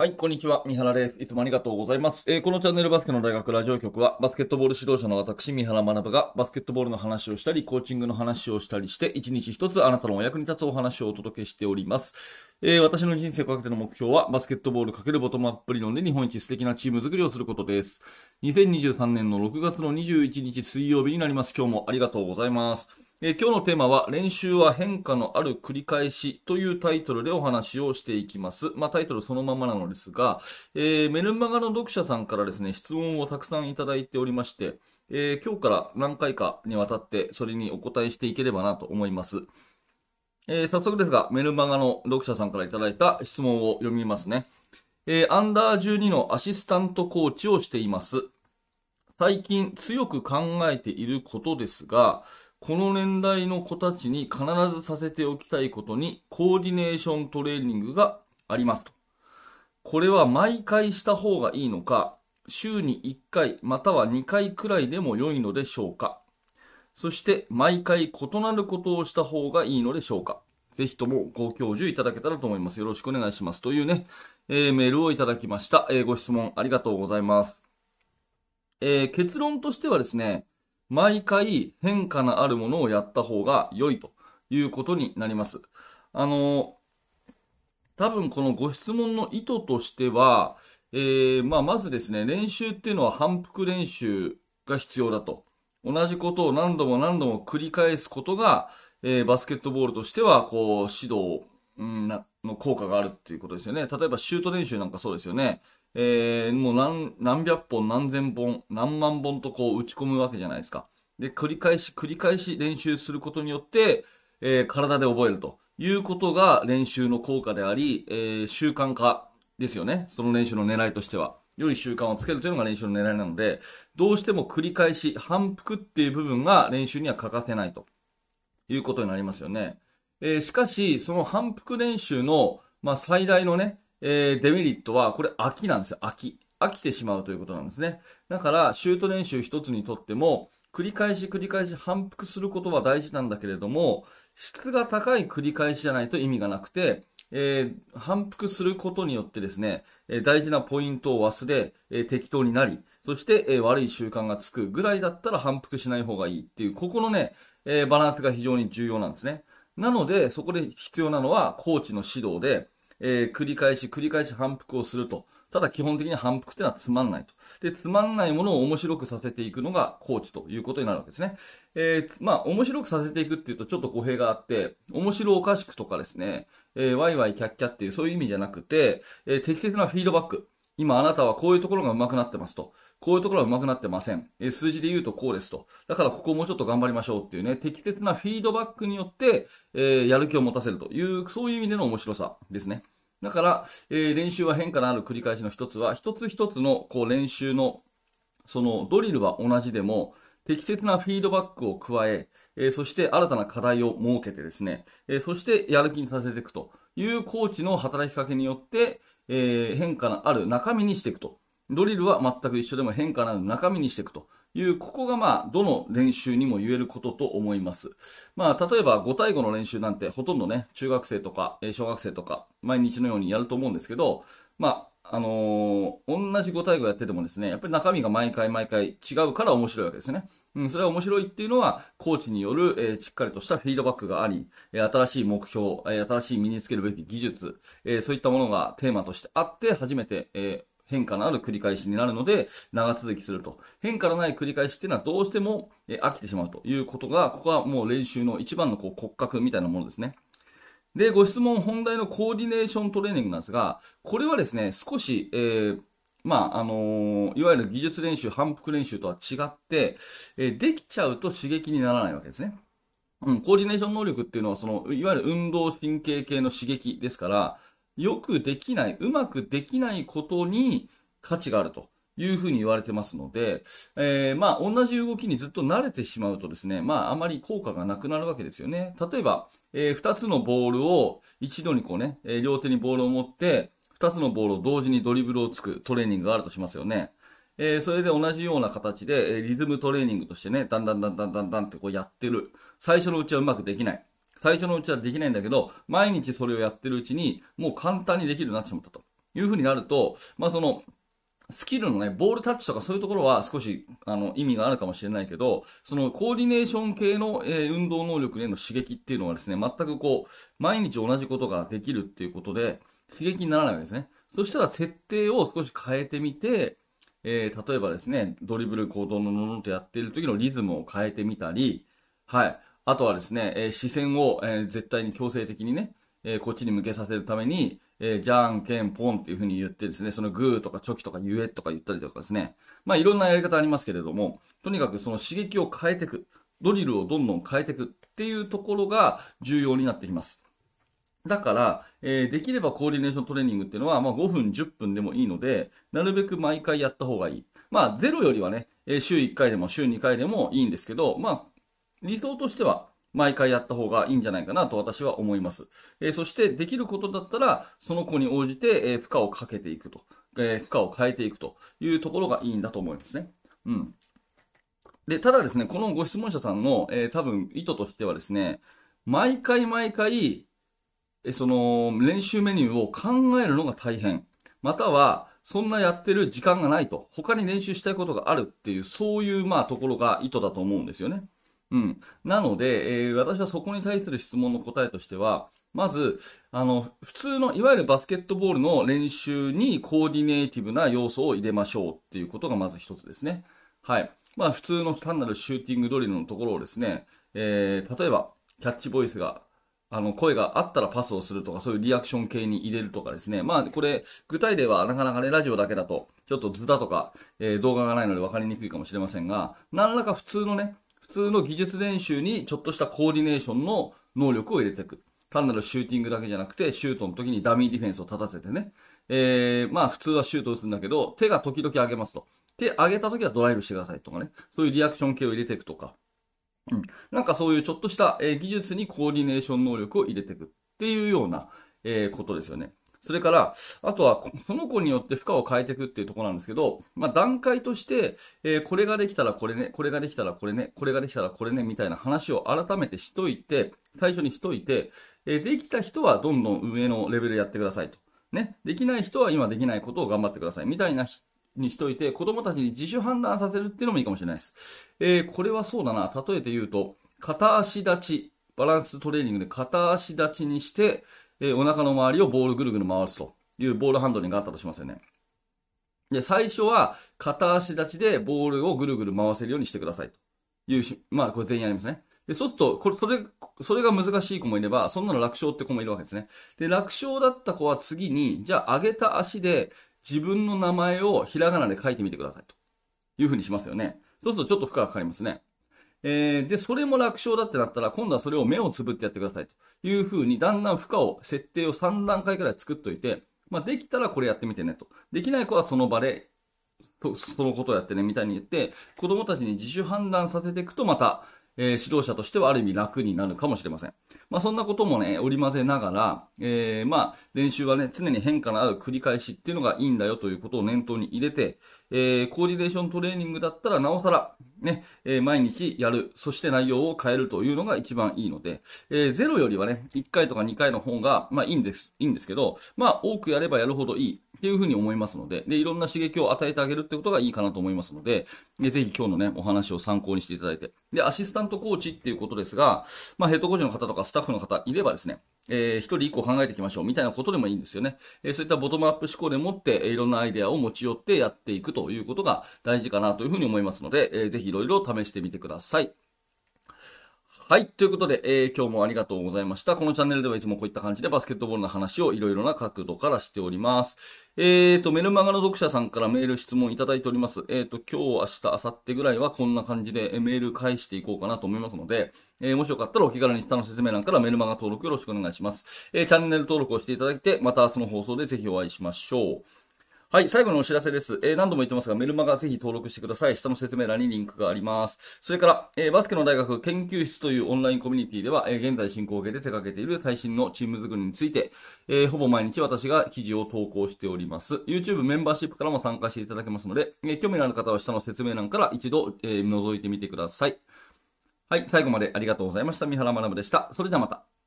はい、こんにちは。三原です。いつもありがとうございます。えーこのチャンネルバスケの大学ラジオ局は、バスケットボール指導者の私、三原学が、バスケットボールの話をしたり、コーチングの話をしたりして、一日一つあなたのお役に立つお話をお届けしております。えー私の人生をかけての目標は、バスケットボールかけるボトムアップ理論で日本一素敵なチーム作りをすることです。2023年の6月の21日水曜日になります。今日もありがとうございます。今日のテーマは、練習は変化のある繰り返しというタイトルでお話をしていきます。まあ、タイトルそのままなのですが、えーメルマガの読者さんからですね、質問をたくさんいただいておりまして、えー今日から何回かにわたってそれにお答えしていければなと思います。えー早速ですが、メルマガの読者さんからいただいた質問を読みますね。えアンダー12のアシスタントコーチをしています。最近強く考えていることですが、この年代の子たちに必ずさせておきたいことにコーディネーショントレーニングがありますと。これは毎回した方がいいのか、週に1回または2回くらいでも良いのでしょうか。そして毎回異なることをした方がいいのでしょうか。ぜひともご教授いただけたらと思います。よろしくお願いします。というね、えーメールをいただきました。えーご質問ありがとうございます。えー結論としてはですね、毎回変化のあるものをやった方が良いということになります。あの、多分このご質問の意図としては、えーまあ、まずですね、練習っていうのは反復練習が必要だと。同じことを何度も何度も繰り返すことが、えーバスケットボールとしては、こう、指導、の効果があるっていうことですよね。例えばシュート練習なんかそうですよね。えーもう何、何百本、何千本、何万本とこう打ち込むわけじゃないですか。で、繰り返し、繰り返し練習することによって、えー体で覚えるということが練習の効果であり、えー習慣化ですよね。その練習の狙いとしては。良い習慣をつけるというのが練習の狙いなので、どうしても繰り返し、反復っていう部分が練習には欠かせないということになりますよね。えーしかし、その反復練習の、まあ、最大のね、えーデメリットは、これ飽きなんですよ。飽き。飽きてしまうということなんですね。だから、シュート練習一つにとっても、繰り返し繰り返し反復することは大事なんだけれども、質が高い繰り返しじゃないと意味がなくて、えー反復することによってですね、えー大事なポイントを忘れ、えー適当になり、そして、えー悪い習慣がつくぐらいだったら反復しない方がいいっていう、ここのね、えーバランスが非常に重要なんですね。なので、そこで必要なのは、コーチの指導で、えー繰り返し繰り返し反復をすると。ただ基本的に反復っていうのはつまんないと。で、つまんないものを面白くさせていくのがコーチということになるわけですね。えーまあ、面白くさせていくっていうとちょっと語弊があって、面白おかしくとかですね、えーワイワイキャッキャっていうそういう意味じゃなくて、えー適切なフィードバック。今あなたはこういうところが上手くなってますと。こういうところが上手くなってません。え数字で言うとこうですと。だからここをもうちょっと頑張りましょうっていうね、適切なフィードバックによって、えやる気を持たせるという、そういう意味での面白さですね。だから、えー練習は変化のある繰り返しの一つは、一つ一つのこう練習の、そのドリルは同じでも、適切なフィードバックを加え、えーそして新たな課題を設けてですね、えーそしてやる気にさせていくというコーチの働きかけによって、え変化のある中身にしていくと。ドリルは全く一緒でも変化のある中身にしていくという、ここがまあ、どの練習にも言えることと思います。まあ、例えば5対5の練習なんてほとんどね、中学生とか、小学生とか、毎日のようにやると思うんですけど、まあ、あのー同じ5対5やっててもですね、やっぱり中身が毎回毎回違うから面白いわけですね。うん、それは面白いっていうのは、コーチによる、えーしっかりとしたフィードバックがあり、えー新しい目標、えー新しい身につけるべき技術、えそういったものがテーマとしてあって、初めて、え変化のある繰り返しになるので、長続きすると。変化のない繰り返しっていうのはどうしても、え飽きてしまうということが、ここはもう練習の一番のこう骨格みたいなものですね。で、ご質問本題のコーディネーショントレーニングなんですが、これはですね、少し、えーまあ、あのーいわゆる技術練習、反復練習とは違って、えーできちゃうと刺激にならないわけですね。うん、コーディネーション能力っていうのは、その、いわゆる運動神経系の刺激ですから、よくできない、うまくできないことに価値があるというふうに言われてますので、えーまあ、同じ動きにずっと慣れてしまうとですね、まあ、あまり効果がなくなるわけですよね。例えば、えー二つのボールを一度にこうね、えー両手にボールを持って、二つのボールを同時にドリブルをつくトレーニングがあるとしますよね。えーそれで同じような形で、えリズムトレーニングとしてね、だんだんだんだんだんだんってこうやってる。最初のうちはうまくできない。最初のうちはできないんだけど、毎日それをやってるうちに、もう簡単にできるようになってしまったと。いうふうになると、まあその、スキルのね、ボールタッチとかそういうところは少し、あの、意味があるかもしれないけど、そのコーディネーション系の、えー、運動能力への刺激っていうのはですね、全くこう、毎日同じことができるっていうことで、刺激にならないわけですね。そしたら設定を少し変えてみて、えー、例えばですね、ドリブル行動のものとやっている時のリズムを変えてみたり、はい。あとはですね、えー、視線を、えー、絶対に強制的にね、えこっちに向けさせるために、えー、じゃんけんぽんっていう風に言ってですね、そのグーとかチョキとかゆえとか言ったりとかですね。まあいろんなやり方ありますけれども、とにかくその刺激を変えていく。ドリルをどんどん変えていくっていうところが重要になってきます。だから、えー、できればコーディネーショントレーニングっていうのは、まあ5分、10分でもいいので、なるべく毎回やった方がいい。まあ0よりはね、えー、週1回でも週2回でもいいんですけど、まあ理想としては毎回やった方がいいんじゃないかなと私は思います。えー、そしてできることだったら、その子に応じて、えー、負荷をかけていくと、えー、負荷を変えていくというところがいいんだと思いますね。うん。で、ただですね、このご質問者さんの、えー、多分意図としてはですね、毎回毎回、えその練習メニューを考えるのが大変。または、そんなやってる時間がないと。他に練習したいことがあるっていう、そういうまあところが意図だと思うんですよね。うん。なので、えー、私はそこに対する質問の答えとしては、まず、あの、普通の、いわゆるバスケットボールの練習にコーディネーティブな要素を入れましょうっていうことがまず一つですね。はい。まあ、普通の単なるシューティングドリルのところをですね、えー、例えば、キャッチボイスが、あの、声があったらパスをするとか、そういうリアクション系に入れるとかですね。まあ、これ、具体例はなかなかね、ラジオだけだと、ちょっと図だとか、えー、動画がないので分かりにくいかもしれませんが、何らか普通のね、通の技術練習にちょっとしたコーディネーションの能力を入れていく。単なるシューティングだけじゃなくて、シュートの時にダミーディフェンスを立たせてね。えー、まあ普通はシュートを打つんだけど、手が時々上げますと。手上げた時はドライブしてくださいとかね。そういうリアクション系を入れていくとか。うん。なんかそういうちょっとした、え、技術にコーディネーション能力を入れていくっていうような、えー、ことですよね。それから、あとは、その子によって負荷を変えていくっていうところなんですけど、まあ、段階として、えー、これができたらこれね、これができたらこれね、これができたらこれね、みたいな話を改めてしといて、最初にしといて、えー、できた人はどんどん上のレベルやってくださいと。ね。できない人は今できないことを頑張ってください。みたいなにしといて、子供たちに自主判断させるっていうのもいいかもしれないです。えー、これはそうだな。例えて言うと、片足立ち、バランストレーニングで片足立ちにして、え、お腹の周りをボールぐるぐる回すというボールハンドリングがあったとしますよね。で、最初は片足立ちでボールをぐるぐる回せるようにしてくださいというし、まあこれ全員やりますね。で、そうすると、これ、それ、それが難しい子もいれば、そんなの楽勝って子もいるわけですね。で、楽勝だった子は次に、じゃあ上げた足で自分の名前をひらがなで書いてみてくださいというふうにしますよね。そうするとちょっと負荷がかかりますね。えー、で、それも楽勝だってなったら、今度はそれを目をつぶってやってくださいというふうに、だんだん負荷を、設定を3段階くらい作っといて、まあ、できたらこれやってみてねと。できない子はその場で、そのことをやってね、みたいに言って、子供たちに自主判断させていくと、また、えー、指導者としてはある意味楽になるかもしれません。まあ、そんなこともね、織り交ぜながら、えー、まあ、練習はね、常に変化のある繰り返しっていうのがいいんだよということを念頭に入れて、えー、コーディネーショントレーニングだったらなおさら、ね、えー、毎日やる、そして内容を変えるというのが一番いいので、えー、ゼロよりはね、1回とか2回の方が、まあいいんです、いいんですけど、まあ多くやればやるほどいいっていうふうに思いますので、で、いろんな刺激を与えてあげるってことがいいかなと思いますので、でぜひ今日のね、お話を参考にしていただいて、で、アシスタントコーチっていうことですが、まあヘッドコーチの方とかスタッフの方いればですね、えー、一人一個考えていきましょうみたいなことでもいいんですよね。えー、そういったボトムアップ思考でもって、いろんなアイデアを持ち寄ってやっていくということが大事かなというふうに思いますので、えー、ぜひいろいろ試してみてください。はい。ということで、えー、今日もありがとうございました。このチャンネルではいつもこういった感じでバスケットボールの話をいろいろな角度からしております。えーと、メルマガの読者さんからメール質問いただいております。えーと、今日、明日、明後日ぐらいはこんな感じでメール返していこうかなと思いますので、えー、もしよかったらお気軽に下の説明欄からメルマガ登録よろしくお願いします。えー、チャンネル登録をしていただいて、また明日の放送でぜひお会いしましょう。はい、最後のお知らせです。えー、何度も言ってますが、メルマガぜひ登録してください。下の説明欄にリンクがあります。それから、えー、バスケの大学研究室というオンラインコミュニティでは、えー、現在進行形で手掛けている最新のチーム作りについて、え、ほぼ毎日私が記事を投稿しております。YouTube メンバーシップからも参加していただけますので、え、興味のある方は下の説明欄から一度、え、覗いてみてください。はい、最後までありがとうございました。三原学でした。それではまた。